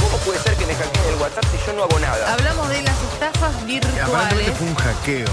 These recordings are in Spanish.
¿Cómo puede ser que me hackeen el WhatsApp si yo no hago nada? Hablamos de las estafas virtuales. fue un hackeo.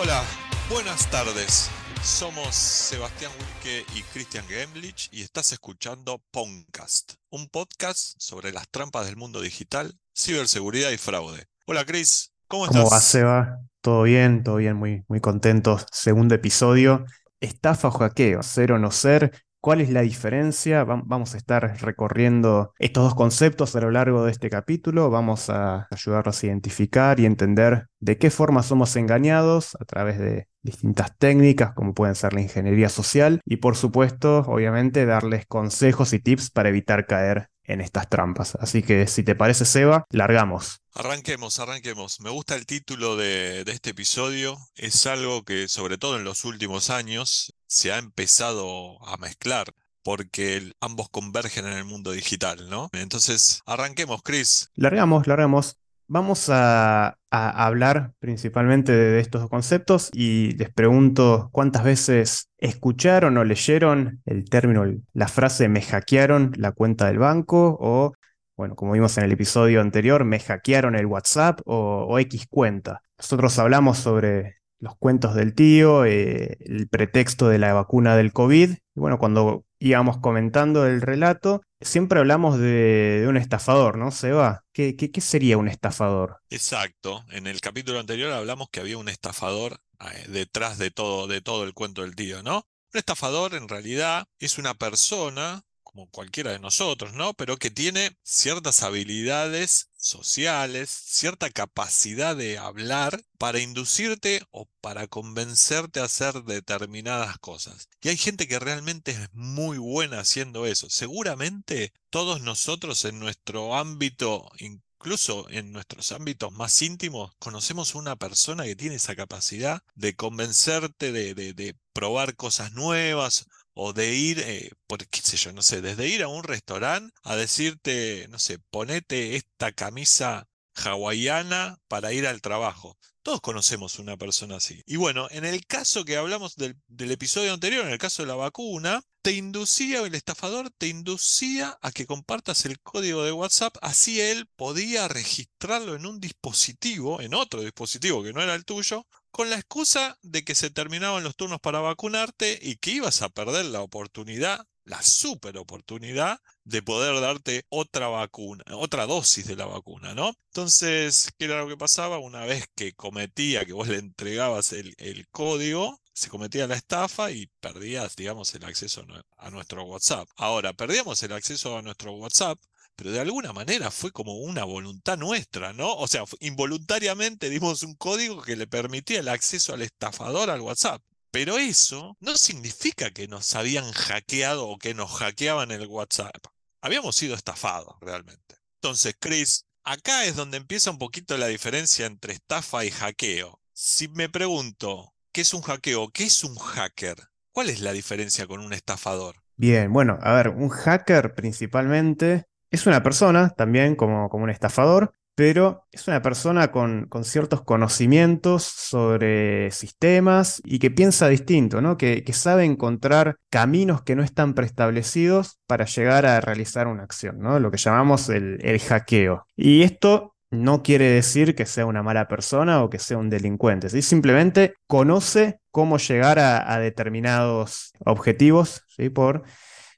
Hola, buenas tardes. Somos Sebastián Wilke y Christian Gemlich y estás escuchando Podcast, un podcast sobre las trampas del mundo digital, ciberseguridad y fraude. Hola Chris, ¿cómo estás? ¿Cómo va, Seba? ¿Todo bien? ¿Todo bien? Muy, muy contentos. Segundo episodio. Estafa o hackeo, ser o no ser. ¿Cuál es la diferencia? Vam- Vamos a estar recorriendo estos dos conceptos a lo largo de este capítulo. Vamos a ayudarlos a identificar y entender de qué forma somos engañados a través de distintas técnicas, como pueden ser la ingeniería social, y por supuesto, obviamente, darles consejos y tips para evitar caer en estas trampas. Así que, si te parece, Seba, largamos. Arranquemos, arranquemos. Me gusta el título de, de este episodio. Es algo que, sobre todo en los últimos años, se ha empezado a mezclar porque ambos convergen en el mundo digital, ¿no? Entonces, arranquemos, Chris. Largamos, largamos. Vamos a, hablar principalmente de, estos dos conceptos y les pregunto cuántas veces escucharon o leyeron el término, la frase me hackearon la cuenta del banco o, bueno, como vimos en el episodio anterior, me hackearon el WhatsApp o, o X cuenta. Nosotros hablamos sobre los cuentos del tío, eh, el pretexto de la vacuna del COVID. Y bueno, cuando íbamos comentando el relato, siempre hablamos de, un estafador, ¿no, Seba? ¿Qué, qué, qué sería un estafador? Exacto. En el capítulo anterior hablamos que había un estafador eh, detrás de todo, de todo el cuento del tío, ¿no? Un estafador en realidad es una persona, como cualquiera de nosotros, ¿no? Pero que tiene ciertas habilidades sociales, cierta capacidad de hablar para inducirte o para convencerte a hacer determinadas cosas. Y hay gente que realmente es muy buena haciendo eso. Seguramente todos nosotros en nuestro ámbito, incluso en nuestros ámbitos más íntimos, conocemos una persona que tiene esa capacidad de convencerte de, de- de probar cosas nuevas o de ir, eh, por qué sé yo, no sé, desde ir a un restaurante a decirte, no sé, ponete esta camisa hawaiana para ir al trabajo. Todos conocemos una persona así. Y bueno, en el caso que hablamos del, del episodio anterior, en el caso de la vacuna, te inducía, el estafador te inducía a que compartas el código de WhatsApp, así él podía registrarlo en un dispositivo, en otro dispositivo que no era el tuyo, con la excusa de que se terminaban los turnos para vacunarte y que ibas a perder la oportunidad, la super oportunidad de poder darte otra vacuna, otra dosis de la vacuna, ¿no? Entonces, ¿qué era lo que pasaba? Una vez que cometía, que vos le entregabas el, el código, se cometía la estafa y perdías, digamos, el acceso a nue- a nuestro WhatsApp. Ahora, perdíamos el acceso a nuestro WhatsApp, pero de alguna manera fue como una voluntad nuestra, ¿no? O sea, involuntariamente dimos un código que le permitía el acceso al estafador al WhatsApp. Pero eso no significa que nos habían hackeado o que nos hackeaban el WhatsApp. Habíamos sido estafados realmente. Entonces, Chris, acá es donde empieza un poquito la diferencia entre estafa y hackeo. Si me pregunto, ¿qué es un hackeo? ¿Qué es un hacker? ¿Cuál es la diferencia con un estafador? Bien, bueno, a ver, un hacker principalmente es una persona también como, como un estafador, pero es una persona con, con ciertos conocimientos sobre sistemas y que piensa distinto, ¿no? Que, que sabe encontrar caminos que no están preestablecidos para llegar a realizar una acción, ¿no? Lo que llamamos el, el hackeo. Y esto no quiere decir que sea una mala persona o que sea un delincuente, ¿sí? Simplemente conoce cómo llegar a, determinados objetivos, ¿sí? Por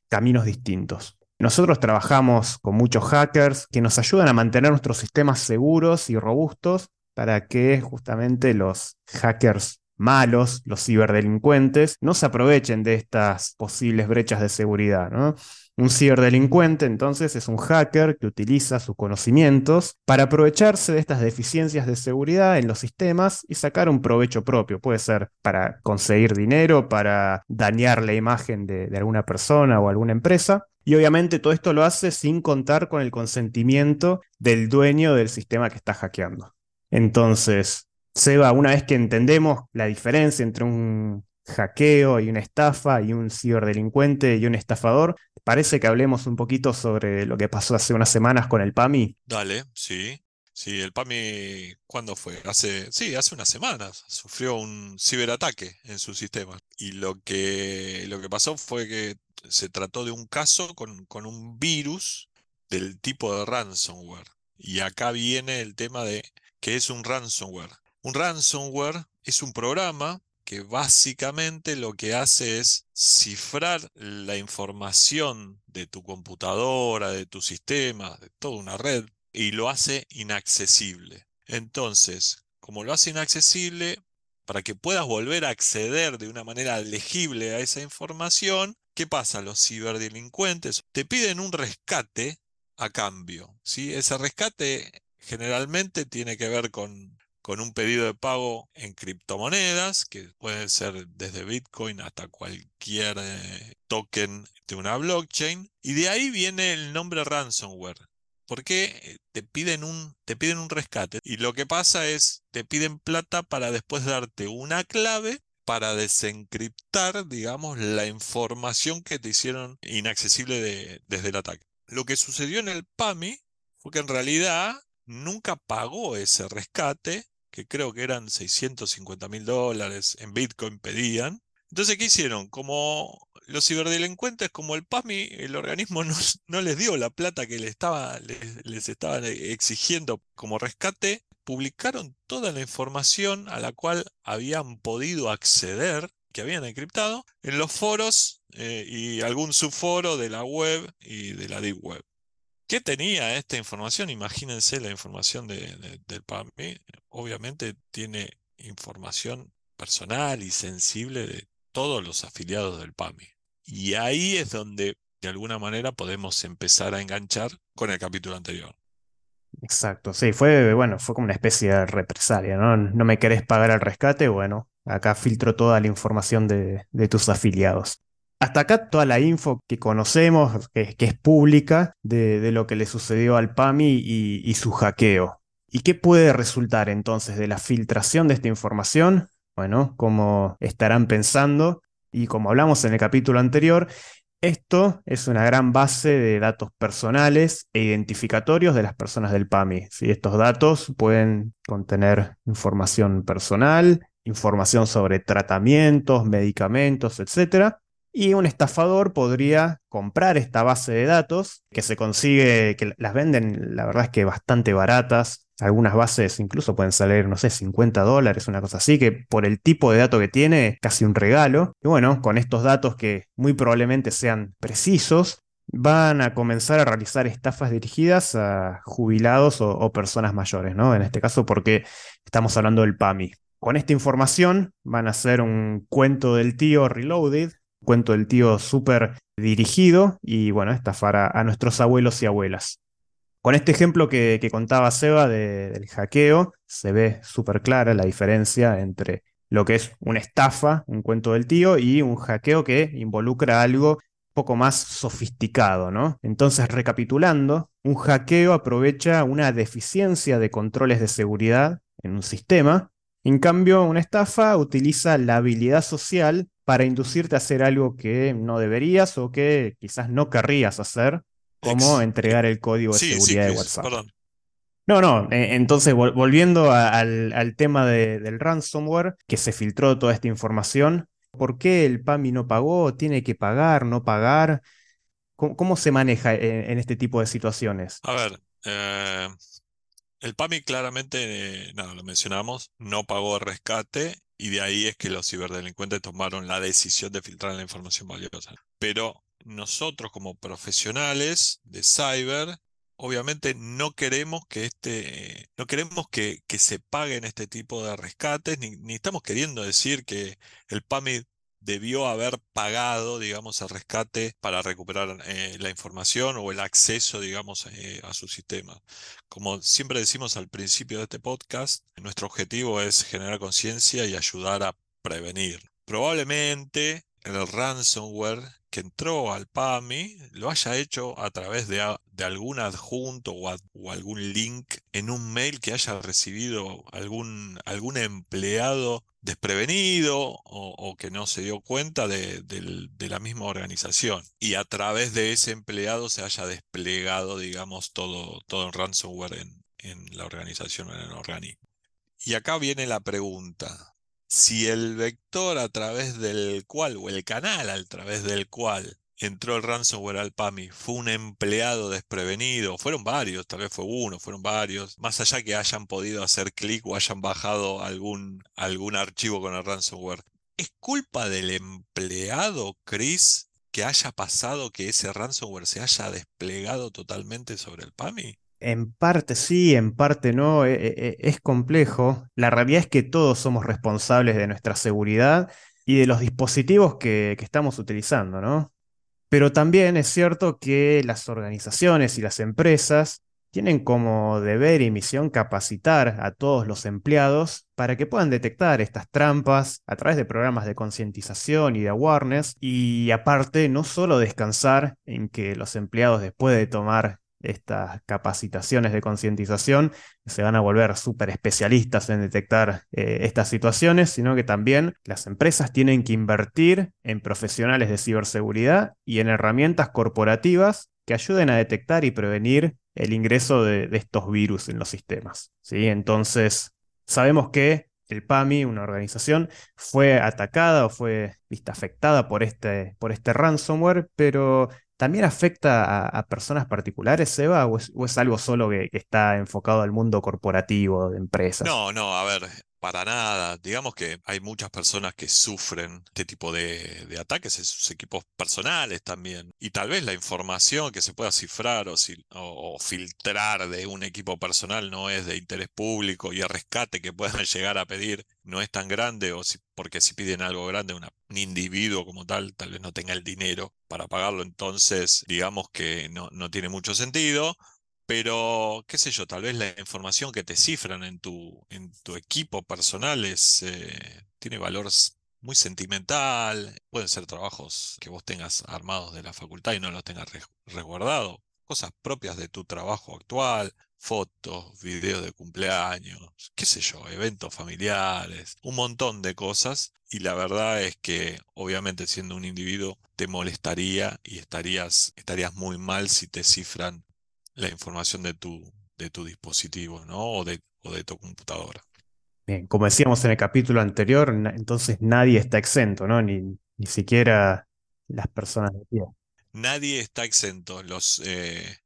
caminos distintos. Nosotros trabajamos con muchos hackers que nos ayudan a mantener nuestros sistemas seguros y robustos para que justamente los hackers malos, los ciberdelincuentes, no se aprovechen de estas posibles brechas de seguridad. Un ciberdelincuente entonces es un hacker que utiliza sus conocimientos para aprovecharse de estas deficiencias de seguridad en los sistemas y sacar un provecho propio. Puede ser para conseguir dinero, para dañar la imagen de, de alguna persona o alguna empresa. Y obviamente todo esto lo hace sin contar con el consentimiento del dueño del sistema que está hackeando. Entonces, Seba, una vez que entendemos la diferencia entre un hackeo y una estafa y un ciberdelincuente y un estafador, parece que hablemos un poquito sobre lo que pasó hace unas semanas con el PAMI. Dale, sí. Sí, el PAMI, ¿cuándo fue? Hace, sí, hace unas semanas sufrió un ciberataque en su sistema. Y lo que, lo que pasó fue que se trató de un caso con, con un virus del tipo de ransomware. Y acá viene el tema de qué es un ransomware. Un ransomware es un programa que básicamente lo que hace es cifrar la información de tu computadora, de tu sistema, de toda una red, y lo hace inaccesible. Entonces, como lo hace inaccesible, para que puedas volver a acceder de una manera legible a esa información, ¿qué pasa? Los ciberdelincuentes te piden un rescate a cambio. ¿sí? Ese rescate generalmente tiene que ver con, con un pedido de pago en criptomonedas, que pueden ser desde Bitcoin hasta cualquier eh, token de una blockchain. Y de ahí viene el nombre ransomware. Porque eh, te piden un, te piden un rescate. Y lo que pasa es, te piden plata para después darte una clave para desencriptar, digamos, la información que te hicieron inaccesible desde el ataque. Lo que sucedió en el PAMI fue que en realidad nunca pagó ese rescate, que creo que eran 650 mil dólares en Bitcoin pedían. Entonces, ¿qué hicieron? Como los ciberdelincuentes, como el PAMI, el organismo no, les dio la plata que les estaba, les, les estaban exigiendo como rescate, publicaron toda la información a la cual habían podido acceder que habían encriptado en los foros eh, y algún subforo de la web y de la deep web. ¿Qué tenía esta información? Imagínense la información del PAMI. Obviamente tiene información personal y sensible de todos los afiliados del PAMI. Y ahí es donde de alguna manera podemos empezar a enganchar con el capítulo anterior. Exacto, sí, fue, bueno, fue como una especie de represalia, ¿no? No me querés pagar el rescate, bueno, acá filtro toda la información de, tus afiliados. Hasta acá toda la info que conocemos, que, es pública, de, lo que le sucedió al PAMI y, su hackeo. ¿Y qué puede resultar entonces de la filtración de esta información? Bueno, como estarán pensando, y como hablamos en el capítulo anterior, esto es una gran base de datos personales e identificatorios de las personas del PAMI. Estos datos pueden contener información personal, información sobre tratamientos, medicamentos, etc. Y un estafador podría comprar esta base de datos, que se consigue, que las venden, la verdad es que bastante baratas, algunas bases incluso pueden salir, no sé, 50 dólares, una cosa así, que por el tipo de dato que tiene casi un regalo. Y bueno, con estos datos que muy probablemente sean precisos, van a comenzar a realizar estafas dirigidas a jubilados o, personas mayores, ¿no? En este caso porque estamos hablando del PAMI. Con esta información van a hacer un cuento del tío reloaded, cuento del tío súper dirigido y bueno, estafar a nuestros abuelos y abuelas. Con este ejemplo que, contaba Seba del hackeo, se ve súper clara la diferencia entre lo que es una estafa, un cuento del tío, y un hackeo que involucra algo poco más sofisticado, ¿no? Entonces, recapitulando, un hackeo aprovecha una deficiencia de controles de seguridad en un sistema. En cambio, una estafa utiliza la habilidad social para inducirte a hacer algo que no deberías o que quizás no querrías hacer cómo entregar el código de seguridad de WhatsApp. No, no, e, entonces volviendo al, tema del ransomware, que se filtró toda esta información, ¿por qué el PAMI no pagó? ¿Tiene que pagar, no pagar? ¿Cómo, se maneja en, este tipo de situaciones? A ver, eh, el PAMI claramente, eh, nada, lo mencionamos, no pagó rescate y de ahí es que los ciberdelincuentes tomaron la decisión de filtrar la información valiosa. Pero nosotros como profesionales de cyber, obviamente no queremos que este, no queremos que, se paguen este tipo de rescates, ni, estamos queriendo decir que el PAMI debió haber pagado, digamos, el rescate para recuperar eh, la información o el acceso, digamos, eh, a su sistema. Como siempre decimos al principio de este podcast, nuestro objetivo es generar conciencia y ayudar a prevenir. Probablemente el ransomware que entró al PAMI lo haya hecho a través de, algún adjunto o, algún link en un mail que haya recibido algún, algún empleado desprevenido o, que no se dio cuenta de, la misma organización y a través de ese empleado se haya desplegado, digamos, todo, todo el ransomware en, en la organización o en el organismo. Y acá viene la pregunta. Si el vector a través del cual, o el canal a través del cual entró el ransomware al PAMI fue un empleado desprevenido, fueron varios, tal vez fue uno, fueron varios, más allá que hayan podido hacer clic o hayan bajado algún, algún archivo con el ransomware. ¿Es culpa del empleado, Chris, que haya pasado que ese ransomware se haya desplegado totalmente sobre el PAMI? En parte sí, en parte no, e, e, e, es complejo. La realidad es que todos somos responsables de nuestra seguridad y de los dispositivos que, que estamos utilizando, ¿no? Pero también es cierto que las organizaciones y las empresas tienen como deber y misión capacitar a todos los empleados para que puedan detectar estas trampas a través de programas de concientización y de awareness y aparte no solo descansar en que los empleados después de tomar estas capacitaciones de concientización se van a volver súper especialistas en detectar eh, estas situaciones, sino que también las empresas tienen que invertir en profesionales de ciberseguridad y en herramientas corporativas que ayuden a detectar y prevenir el ingreso de, estos virus en los sistemas. ¿sí? Entonces, sabemos que el PAMI, una organización, fue atacada o fue vista afectada por este, por este ransomware, pero ¿También afecta a, personas particulares, Seba, o es, algo solo que, está enfocado al mundo corporativo de empresas? No, no, a ver, para nada. Digamos que hay muchas personas que sufren este tipo de, ataques en sus equipos personales también. Y tal vez la información que se pueda cifrar o, filtrar de un equipo personal no es de interés público y el rescate que puedan llegar a pedir no es tan grande o si, porque si piden algo grande, un individuo como tal tal vez no tenga el dinero para pagarlo. Entonces, digamos que no tiene mucho sentido. Pero, qué sé yo, tal vez la información que te cifran en tu, en tu equipo personal es, eh, tiene valor muy sentimental. Pueden ser trabajos que vos tengas armados de la facultad y no los tengas resguardados. Cosas propias de tu trabajo actual, fotos, videos de cumpleaños, qué sé yo, eventos familiares, un montón de cosas. Y la verdad es que, obviamente, siendo un individuo, te molestaría y estarías, estarías muy mal si te cifran la información de tu, de tu dispositivo, ¿no? O de, o de tu computadora. Bien, como decíamos en el capítulo anterior, entonces nadie está exento, ¿no? Ni, ni siquiera las personas de pie. Nadie está exento. Los, eh,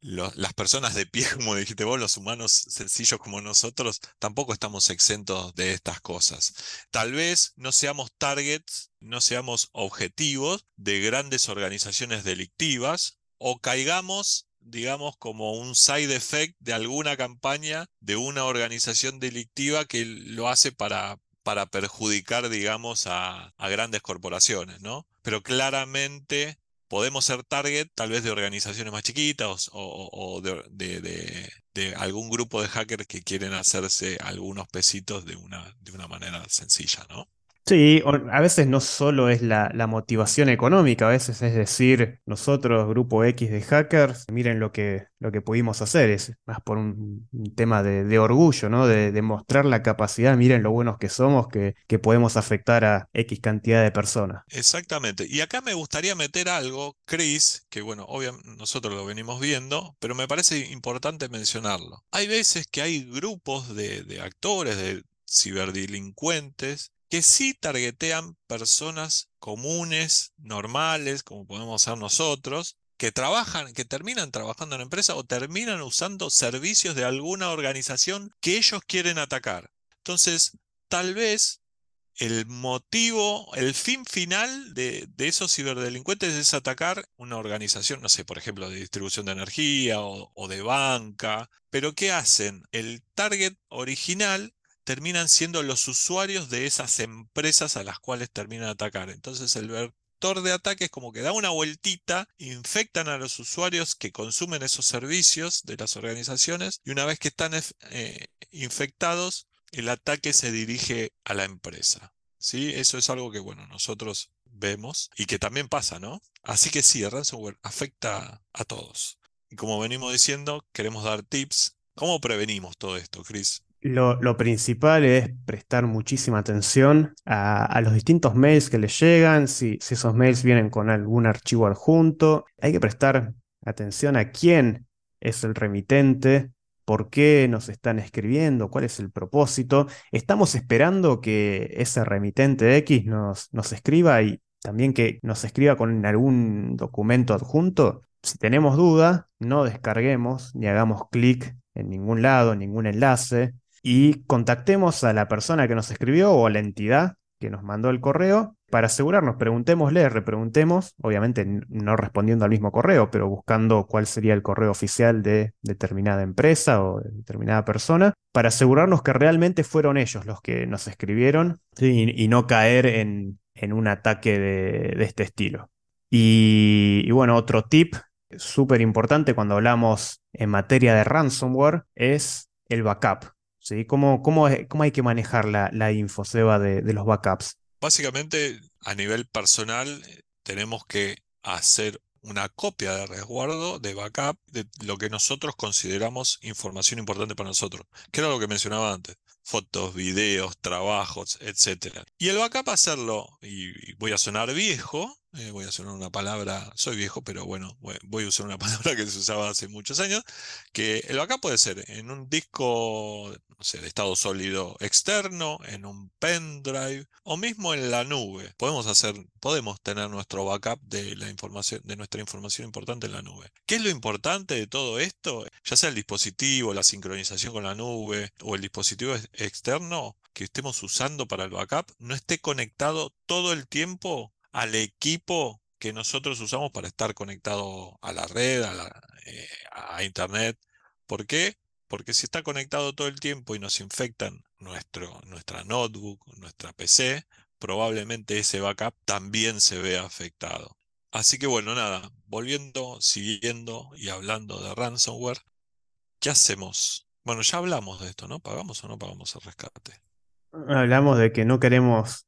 las personas de pie, como dijiste vos, los humanos sencillos como nosotros, tampoco estamos exentos de estas cosas. Tal vez no seamos targets, no seamos objetivos de grandes organizaciones delictivas o caigamos digamos, como un side effect de alguna campaña de una organización delictiva que lo hace para, para perjudicar, digamos, a, grandes corporaciones, ¿no? Pero claramente podemos ser target tal vez de organizaciones más chiquitas o, de, de, algún grupo de hackers que quieren hacerse algunos pesitos de una, de una manera sencilla, ¿no? Sí, a veces no solo es la, motivación económica, a veces es decir, nosotros, grupo X de hackers, miren lo que, lo que pudimos hacer, es más por un, tema de, orgullo, ¿no? De, demostrar la capacidad, miren lo buenos que somos, que, que podemos afectar a X cantidad de personas. Exactamente. Y acá me gustaría meter algo, Chris, que bueno, obviamente nosotros lo venimos viendo, pero me parece importante mencionarlo. Hay veces que hay grupos de, de actores, de ciberdelincuentes, que sí targetean personas comunes, normales, como podemos ser nosotros, que trabajan, que terminan trabajando en empresa o terminan usando servicios de alguna organización que ellos quieren atacar. Entonces, tal vez el motivo, el fin final de, esos ciberdelincuentes es atacar una organización, no sé, por ejemplo, de distribución de energía o, o de banca. Pero ¿qué hacen? El target original terminan siendo los usuarios de esas empresas a las cuales terminan atacar. Entonces el vector de ataque es como que da una vueltita, infectan a los usuarios que consumen esos servicios de las organizaciones y una vez que están eh, infectados, el ataque se dirige a la empresa. ¿sí? Eso es algo que bueno, nosotros vemos y que también pasa, ¿no? Así que sí, el ransomware afecta a todos. Y como venimos diciendo, queremos dar tips. ¿Cómo prevenimos todo esto, Chris? Lo, principal es prestar muchísima atención a, los distintos mails que les llegan, si, esos mails vienen con algún archivo adjunto. Hay que prestar atención a quién es el remitente, por qué nos están escribiendo, cuál es el propósito. Estamos esperando que ese remitente X nos, nos escriba y también que nos escriba con algún documento adjunto. Si tenemos duda, no descarguemos ni hagamos clic en ningún lado, ningún enlace y contactemos a la persona que nos escribió o a la entidad que nos mandó el correo para asegurarnos, preguntémosle, repreguntemos, obviamente no respondiendo al mismo correo, pero buscando cuál sería el correo oficial de determinada empresa o de determinada persona, para asegurarnos que realmente fueron ellos los que nos escribieron y, no caer en, un ataque de, este estilo. Y, y bueno, otro tip súper importante cuando hablamos en materia de ransomware es el backup. ¿Sí? ¿Cómo, cómo, hay que manejar la, la info, de, de los backups? Básicamente, a nivel personal, tenemos que hacer una copia de resguardo, de backup, de lo que nosotros consideramos información importante para nosotros, que era lo que mencionaba antes, fotos, videos, trabajos, etc. Y el backup hacerlo, y voy a sonar viejo, eh, voy a usar una palabra, soy viejo, pero bueno, voy a usar una palabra que se usaba hace muchos años, que el backup puede ser en un disco, no sé, de estado sólido externo, en un pendrive o mismo en la nube. Podemos hacer, podemos tener nuestro backup de la información, de nuestra información importante en la nube. ¿Qué es lo importante de todo esto? Ya sea el dispositivo, la sincronización con la nube o el dispositivo externo que estemos usando para el backup no esté conectado todo el tiempo al equipo que nosotros usamos para estar conectado a la red, a, eh, Internet. ¿Por qué? Porque si está conectado todo el tiempo y nos infectan nuestro, nuestra notebook, nuestra PC, probablemente ese backup también se vea afectado. Así que bueno, nada, volviendo, siguiendo y hablando de ransomware, ¿qué hacemos? Bueno, ya hablamos de esto, ¿no? ¿Pagamos o no pagamos el rescate? Hablamos de que no queremos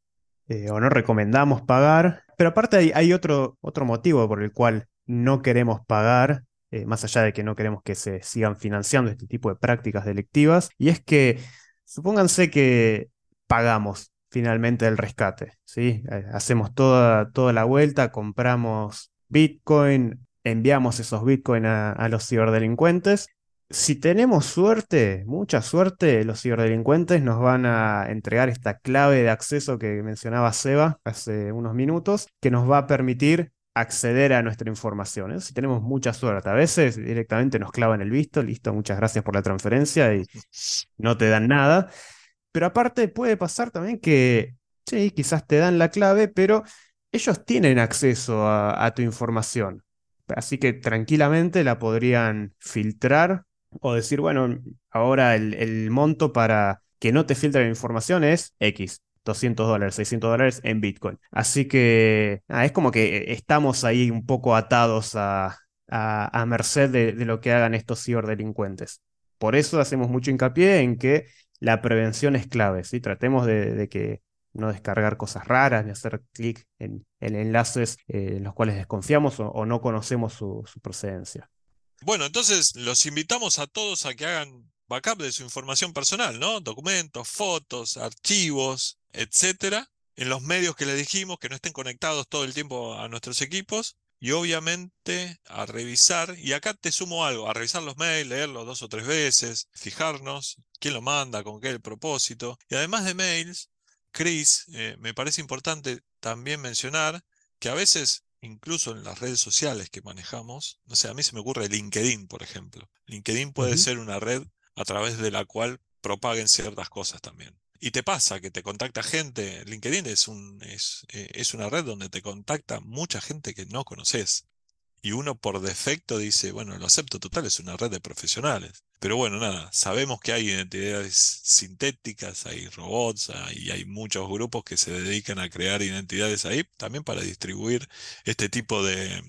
eh, o no recomendamos pagar. Pero aparte hay, otro, otro motivo por el cual no queremos pagar, eh, más allá de que no queremos que se sigan financiando este tipo de prácticas delictivas, y es que supónganse que pagamos finalmente el rescate, ¿sí? Eh, hacemos toda, toda la vuelta, compramos Bitcoin, enviamos esos Bitcoin a, a los ciberdelincuentes si tenemos suerte, mucha suerte, los ciberdelincuentes nos van a entregar esta clave de acceso que mencionaba Seba hace unos minutos, que nos va a permitir acceder a nuestra información. ¿eh? Si tenemos mucha suerte, a veces directamente nos clavan el visto, listo, muchas gracias por la transferencia y no te dan nada. Pero aparte puede pasar también que, sí, quizás te dan la clave, pero ellos tienen acceso a tu información. Así que tranquilamente la podrían filtrar o decir, bueno, ahora el, monto para que no te filtre la información es X. 200 dólares, 600 dólares en Bitcoin. Así que es como que estamos ahí un poco atados a, a, merced de, lo que hagan estos ciberdelincuentes. Por eso hacemos mucho hincapié en que la prevención es clave, ¿sí? Tratemos de, que no descargar cosas raras, ni hacer clic en, enlaces eh, en los cuales desconfiamos o, no conocemos su procedencia. Bueno, entonces los invitamos a todos a que hagan backup de su información personal, ¿no? Documentos, fotos, archivos, etcétera, en los medios que les dijimos, que no estén conectados todo el tiempo a nuestros equipos. Y obviamente a revisar, y acá te sumo algo, a revisar los mails, leerlos dos o tres veces, fijarnos quién lo manda, con qué el propósito. Y además de mails, Chris, eh, me parece importante también mencionar que a veces incluso en las redes sociales que manejamos, no sé, a mí se me ocurre LinkedIn, por ejemplo. LinkedIn puede ser una red a través de la cual propaguen ciertas cosas también. Y te pasa que te contacta gente, LinkedIn es, un, es, eh, es una red donde te contacta mucha gente que no conoces y uno por defecto dice, bueno, lo acepto total, es una red de profesionales. Pero bueno, nada, sabemos que hay identidades sintéticas, hay robots, y hay muchos grupos que se dedican a crear identidades ahí, también para distribuir este tipo de,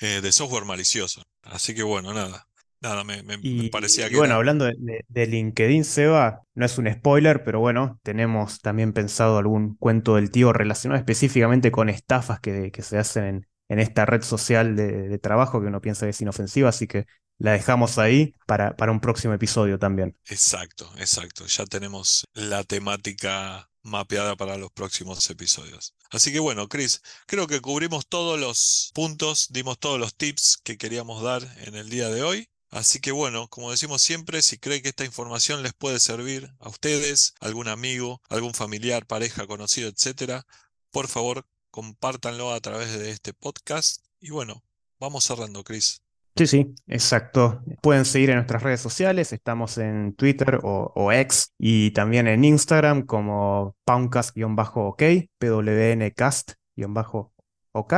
eh, de software malicioso. Así que bueno, nada. Nada, me, parecía que. bueno, hablando de, de, LinkedIn, Seba, no es un spoiler, pero bueno, tenemos también pensado algún cuento del tío relacionado específicamente con estafas que, que se hacen en, en esta red social de, trabajo que uno piensa que es inofensiva, así que la dejamos ahí para, para un próximo episodio también. Exacto, exacto. Ya tenemos la temática mapeada para los próximos episodios. Así que bueno, Chris, creo que cubrimos todos los puntos, dimos todos los tips que queríamos dar en el día de hoy. Así que bueno, como decimos siempre, si cree que esta información les puede servir a ustedes, algún amigo, algún familiar, pareja, conocido, etcétera, por favor, compártanlo a través de este podcast. Y bueno, vamos cerrando, Chris. Sí, sí, exacto. Pueden seguir en nuestras redes sociales, estamos en Twitter o, o X y también en Instagram como Poundcast-OK, PWNcast-OK.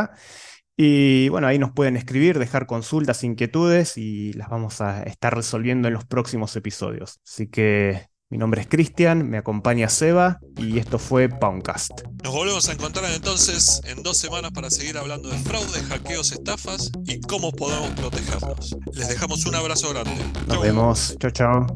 Y bueno, ahí nos pueden escribir, dejar consultas, inquietudes y las vamos a estar resolviendo en los próximos episodios. Así que mi nombre es Cristian, me acompaña Seba y esto fue Poundcast. Nos volvemos a encontrar entonces en dos semanas para seguir hablando de fraude, hackeos, estafas y cómo podemos protegernos. Les dejamos un abrazo grande. Nos Chau. vemos. Chao, chao.